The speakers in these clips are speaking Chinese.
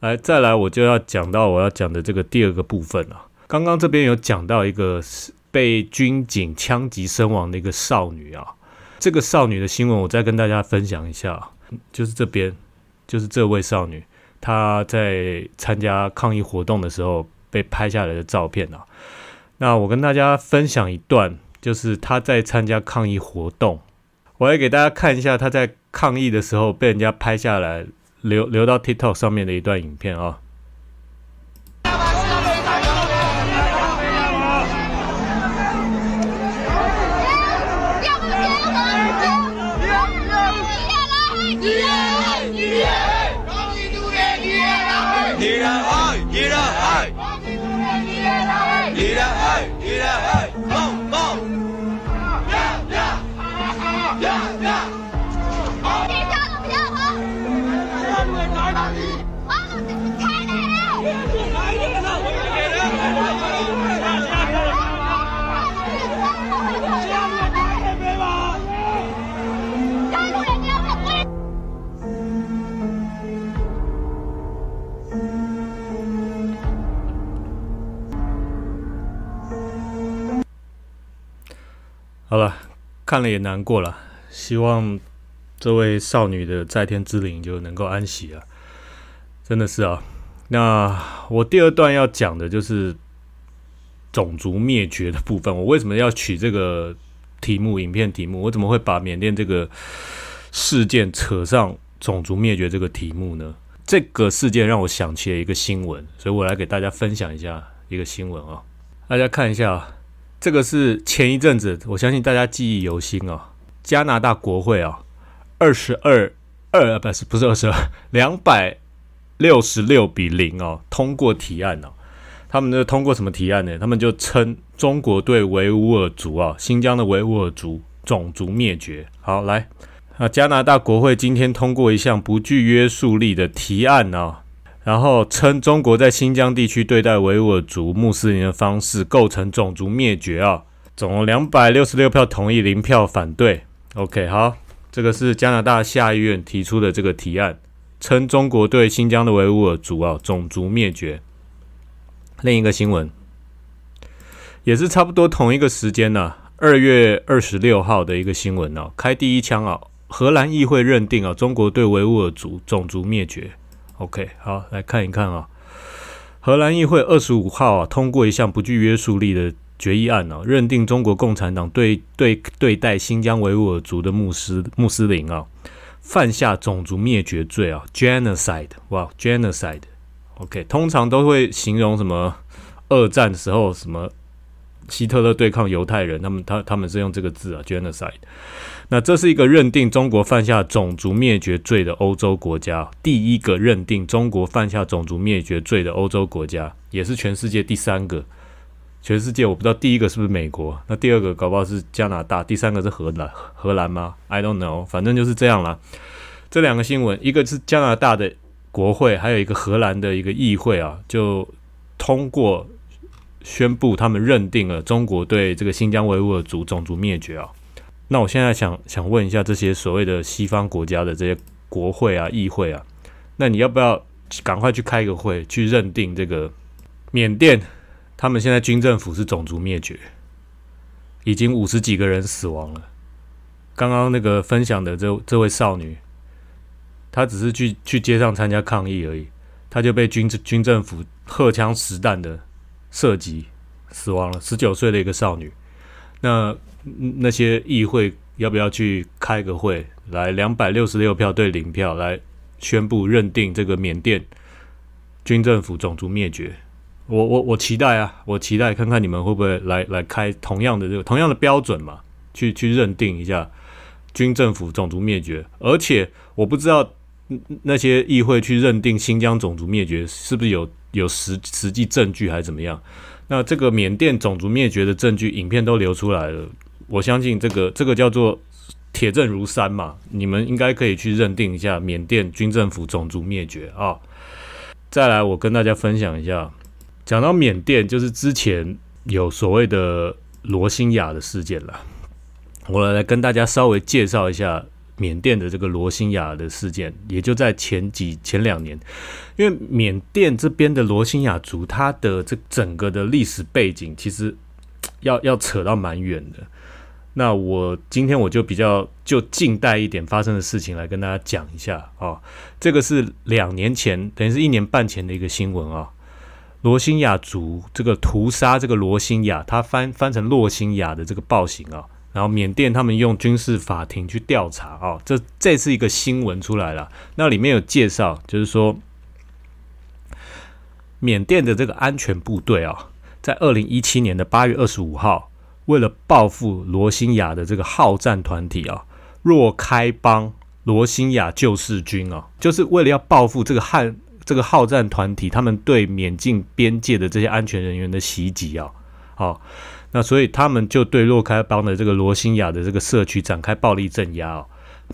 来，再来，我就要讲到我要讲的这个第二个部分了。刚刚这边有讲到一个被军警枪击身亡的一个少女啊，这个少女的新闻我再跟大家分享一下，就是这边，就是这位少女她在参加抗议活动的时候被拍下来的照片啊。那我跟大家分享一段，就是她在参加抗议活动，我来给大家看一下她在抗议的时候被人家拍下来。留留到 TikTok 上面的一段影片啊。好了，看了也难过了。希望这位少女的在天之灵就能够安息啊！真的是啊。那我第二段要讲的就是种族灭绝的部分。我为什么要取这个题目？影片题目？我怎么会把缅甸这个事件扯上种族灭绝这个题目呢？这个事件让我想起了一个新闻，所以我来给大家分享一下一个新闻啊。大家看一下。这个是前一阵子，我相信大家记忆犹新啊。加拿大国会啊，二十二二不是不是二十二，两百六十六比零哦，通过提案哦。他们呢通过什么提案呢？他们就称中国对维吾尔族啊，新疆的维吾尔族种族灭绝。好，来啊，加拿大国会今天通过一项不具约束力的提案啊。然后称中国在新疆地区对待维吾尔族穆斯林的方式构成种族灭绝啊！总共两百六十六票同意，零票反对。OK，好，这个是加拿大下议院提出的这个提案，称中国对新疆的维吾尔族啊种族灭绝。另一个新闻也是差不多同一个时间呢，二月二十六号的一个新闻哦，开第一枪啊！荷兰议会认定啊，中国对维吾尔族种族灭绝。OK，好，来看一看啊。荷兰议会二十五号啊通过一项不具约束力的决议案啊，认定中国共产党对对对待新疆维吾尔族的穆斯穆斯林啊犯下种族灭绝罪啊，genocide，哇，genocide。OK，通常都会形容什么二战时候什么希特勒对抗犹太人，他们他他们是用这个字啊，genocide。那这是一个认定中国犯下种族灭绝罪的欧洲国家，第一个认定中国犯下种族灭绝罪的欧洲国家，也是全世界第三个。全世界我不知道第一个是不是美国，那第二个搞不好是加拿大，第三个是荷兰，荷兰吗？I don't know，反正就是这样了。这两个新闻，一个是加拿大的国会，还有一个荷兰的一个议会啊，就通过宣布他们认定了中国对这个新疆维吾尔族种族灭绝啊。那我现在想想问一下这些所谓的西方国家的这些国会啊、议会啊，那你要不要赶快去开个会，去认定这个缅甸他们现在军政府是种族灭绝，已经五十几个人死亡了。刚刚那个分享的这这位少女，她只是去去街上参加抗议而已，她就被军军政府荷枪实弹的射击死亡了。十九岁的一个少女，那。那些议会要不要去开个会，来两百六十六票对零票来宣布认定这个缅甸军政府种族灭绝？我我我期待啊，我期待看看你们会不会来来开同样的这个同样的标准嘛，去去认定一下军政府种族灭绝。而且我不知道那些议会去认定新疆种族灭绝是不是有有实实际证据还是怎么样？那这个缅甸种族灭绝的证据影片都流出来了。我相信这个这个叫做铁证如山嘛，你们应该可以去认定一下缅甸军政府种族灭绝啊。再来，我跟大家分享一下，讲到缅甸，就是之前有所谓的罗兴亚的事件了。我来跟大家稍微介绍一下缅甸的这个罗兴亚的事件，也就在前几前两年，因为缅甸这边的罗兴亚族，它的这整个的历史背景其实要要扯到蛮远的。那我今天我就比较就近代一点发生的事情来跟大家讲一下啊，这个是两年前，等于是一年半前的一个新闻啊。罗兴亚族这个屠杀这个罗兴亚，他翻翻成洛兴亚的这个暴行啊，然后缅甸他们用军事法庭去调查啊，这这是一个新闻出来了。那里面有介绍，就是说缅甸的这个安全部队啊，在二零一七年的八月二十五号，为了报复罗兴亚的这个好战团体啊，若开邦罗兴亚救世军啊，就是为了要报复这个汉。这个好战团体，他们对缅境边界的这些安全人员的袭击啊，好，那所以他们就对洛开邦的这个罗兴亚的这个社区展开暴力镇压哦，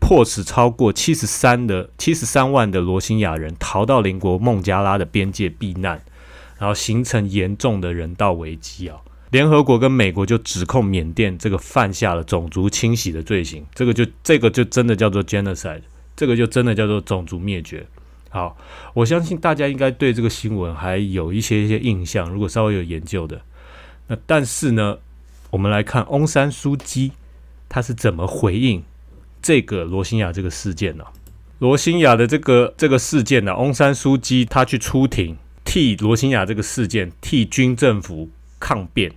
迫使超过七十三的七十三万的罗兴亚人逃到邻国孟加拉的边界避难，然后形成严重的人道危机啊。联合国跟美国就指控缅甸这个犯下了种族清洗的罪行，这个就这个就真的叫做 genocide，这个就真的叫做种族灭绝。好，我相信大家应该对这个新闻还有一些一些印象。如果稍微有研究的，那但是呢，我们来看翁山书记他是怎么回应这个罗兴亚这个事件呢？罗兴亚的这个这个事件呢，翁山书记他去出庭替罗兴亚这个事件替军政府抗辩，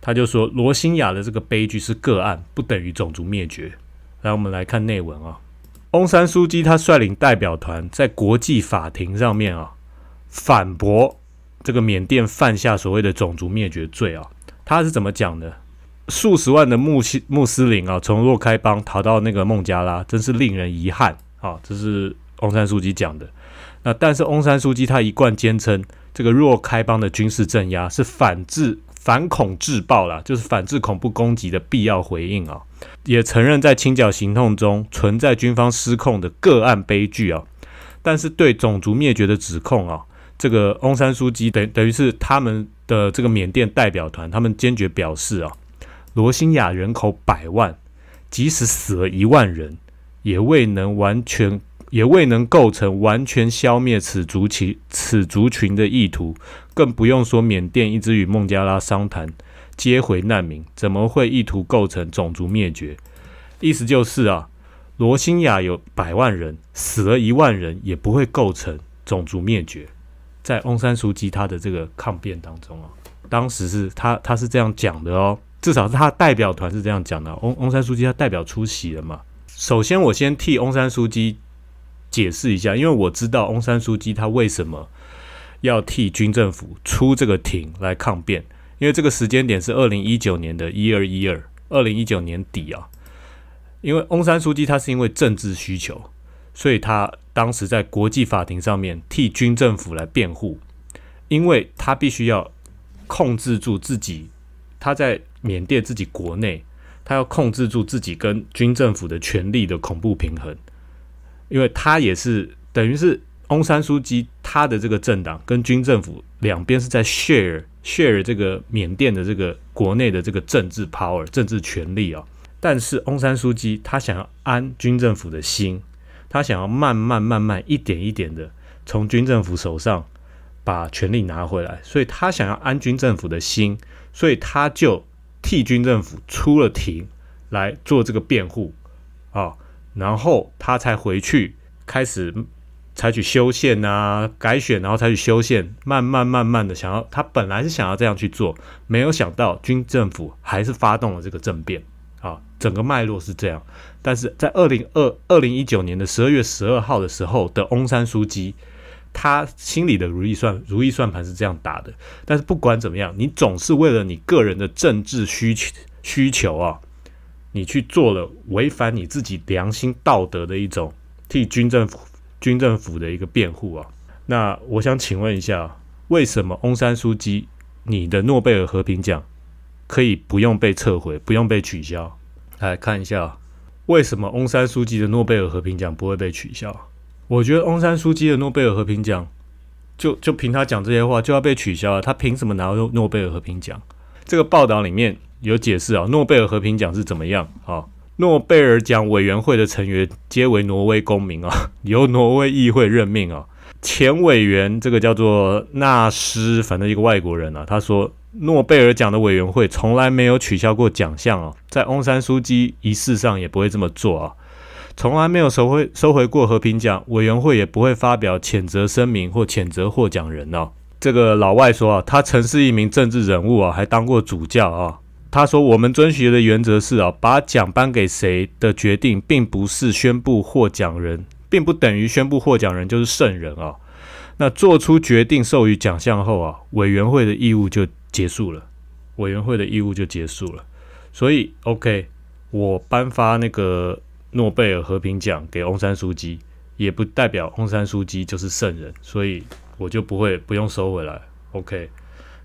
他就说罗兴亚的这个悲剧是个案，不等于种族灭绝。来，我们来看内文啊。翁山书记他率领代表团在国际法庭上面啊，反驳这个缅甸犯下所谓的种族灭绝罪啊。他是怎么讲的？数十万的穆斯穆斯林啊，从若开邦逃到那个孟加拉，真是令人遗憾啊。这是翁山书记讲的。那但是翁山书记他一贯坚称，这个若开邦的军事镇压是反制。反恐制暴啦，就是反制恐怖攻击的必要回应啊，也承认在清剿行动中存在军方失控的个案悲剧啊，但是对种族灭绝的指控啊，这个翁山书记等等于是他们的这个缅甸代表团，他们坚决表示啊，罗兴亚人口百万，即使死了一万人，也未能完全。也未能构成完全消灭此族群此族群的意图，更不用说缅甸一直与孟加拉商谈接回难民，怎么会意图构成种族灭绝？意思就是啊，罗兴亚有百万人，死了一万人也不会构成种族灭绝。在翁山书记他的这个抗辩当中啊，当时是他他是这样讲的哦，至少是他代表团是这样讲的。翁翁山书记他代表出席了嘛？首先我先替翁山书记。解释一下，因为我知道翁山书记他为什么要替军政府出这个庭来抗辩，因为这个时间点是二零一九年的一二一二，二零一九年底啊。因为翁山书记他是因为政治需求，所以他当时在国际法庭上面替军政府来辩护，因为他必须要控制住自己，他在缅甸自己国内，他要控制住自己跟军政府的权力的恐怖平衡。因为他也是等于是翁山书记，他的这个政党跟军政府两边是在 share share 这个缅甸的这个国内的这个政治 power 政治权力啊。但是翁山书记他想要安军政府的心，他想要慢慢慢慢一点一点的从军政府手上把权力拿回来，所以他想要安军政府的心，所以他就替军政府出了庭来做这个辩护啊。然后他才回去开始采取修宪啊、改选，然后采取修宪，慢慢慢慢的想要，他本来是想要这样去做，没有想到军政府还是发动了这个政变啊，整个脉络是这样。但是在二零二二零一九年的十二月十二号的时候的翁山书记，他心里的如意算如意算盘是这样打的。但是不管怎么样，你总是为了你个人的政治需求需求啊。你去做了违反你自己良心道德的一种替军政府军政府的一个辩护啊！那我想请问一下，为什么翁山书记你的诺贝尔和平奖可以不用被撤回，不用被取消？来看一下，为什么翁山书记的诺贝尔和平奖不会被取消？我觉得翁山书记的诺贝尔和平奖就就凭他讲这些话就要被取消了，他凭什么拿到诺贝尔和平奖？这个报道里面。有解释啊，诺贝尔和平奖是怎么样啊？诺贝尔奖委员会的成员皆为挪威公民啊，由挪威议会任命啊。前委员这个叫做纳斯，反正一个外国人啊，他说诺贝尔奖的委员会从来没有取消过奖项啊，在翁山书记仪式上也不会这么做啊，从来没有收回收回过和平奖，委员会也不会发表谴责声明或谴责获奖人哦。这个老外说啊，他曾是一名政治人物啊，还当过主教啊。他说：“我们遵循的原则是啊，把奖颁给谁的决定，并不是宣布获奖人，并不等于宣布获奖人就是圣人啊。那做出决定授予奖项后啊，委员会的义务就结束了，委员会的义务就结束了。所以，OK，我颁发那个诺贝尔和平奖给翁山书记，也不代表翁山书记就是圣人，所以我就不会不用收回来。OK，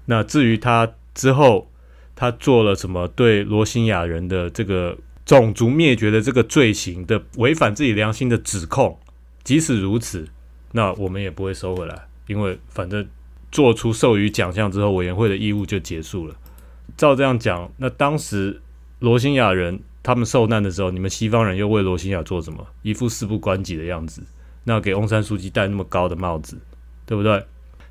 那至于他之后。”他做了什么对罗兴亚人的这个种族灭绝的这个罪行的违反自己良心的指控？即使如此，那我们也不会收回来，因为反正做出授予奖项之后，委员会的义务就结束了。照这样讲，那当时罗兴亚人他们受难的时候，你们西方人又为罗兴亚做什么？一副事不关己的样子。那给翁山书记戴那么高的帽子，对不对？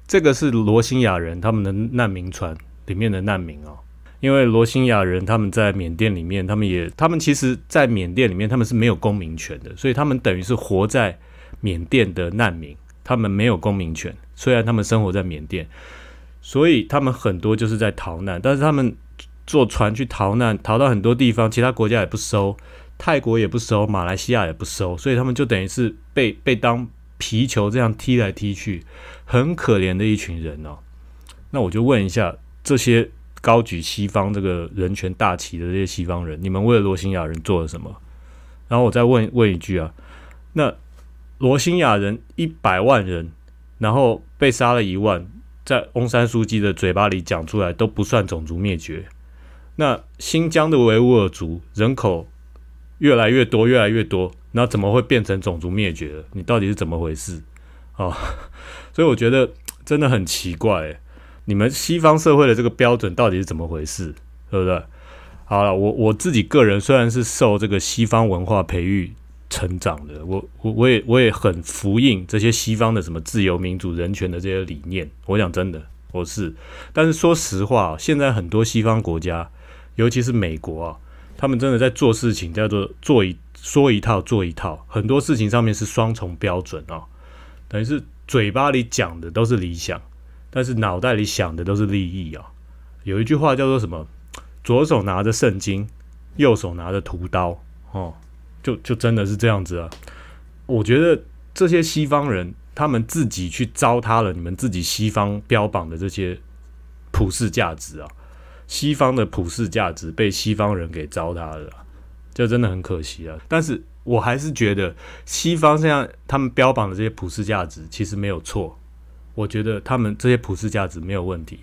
这个是罗兴亚人他们的难民船里面的难民哦。因为罗兴亚人他们在缅甸里面，他们也他们其实，在缅甸里面他们是没有公民权的，所以他们等于是活在缅甸的难民，他们没有公民权。虽然他们生活在缅甸，所以他们很多就是在逃难，但是他们坐船去逃难，逃到很多地方，其他国家也不收，泰国也不收，马来西亚也不收，所以他们就等于是被被当皮球这样踢来踢去，很可怜的一群人哦。那我就问一下这些。高举西方这个人权大旗的这些西方人，你们为了罗兴亚人做了什么？然后我再问问一句啊，那罗兴亚人一百万人，然后被杀了一万，在翁山书记的嘴巴里讲出来都不算种族灭绝。那新疆的维吾尔族人口越来越多，越来越多，那怎么会变成种族灭绝了？你到底是怎么回事啊？所以我觉得真的很奇怪。你们西方社会的这个标准到底是怎么回事，对不对？好了，我我自己个人虽然是受这个西方文化培育成长的，我我我也我也很服应这些西方的什么自由、民主、人权的这些理念。我讲真的，我是。但是说实话，现在很多西方国家，尤其是美国啊，他们真的在做事情叫做做一说一套做一套，很多事情上面是双重标准啊，等于是嘴巴里讲的都是理想。但是脑袋里想的都是利益啊！有一句话叫做什么？左手拿着圣经，右手拿着屠刀，哦，就就真的是这样子啊！我觉得这些西方人，他们自己去糟蹋了你们自己西方标榜的这些普世价值啊！西方的普世价值被西方人给糟蹋了，这真的很可惜啊！但是我还是觉得西方现在他们标榜的这些普世价值其实没有错。我觉得他们这些普世价值没有问题，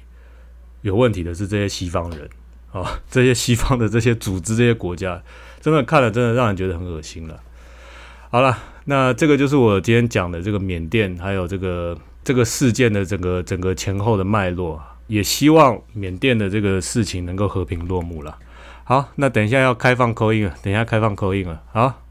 有问题的是这些西方人啊，这些西方的这些组织、这些国家，真的看了真的让人觉得很恶心了。好了，那这个就是我今天讲的这个缅甸还有这个这个事件的整个整个前后的脉络，也希望缅甸的这个事情能够和平落幕了。好，那等一下要开放口音了，等一下开放口音了，好。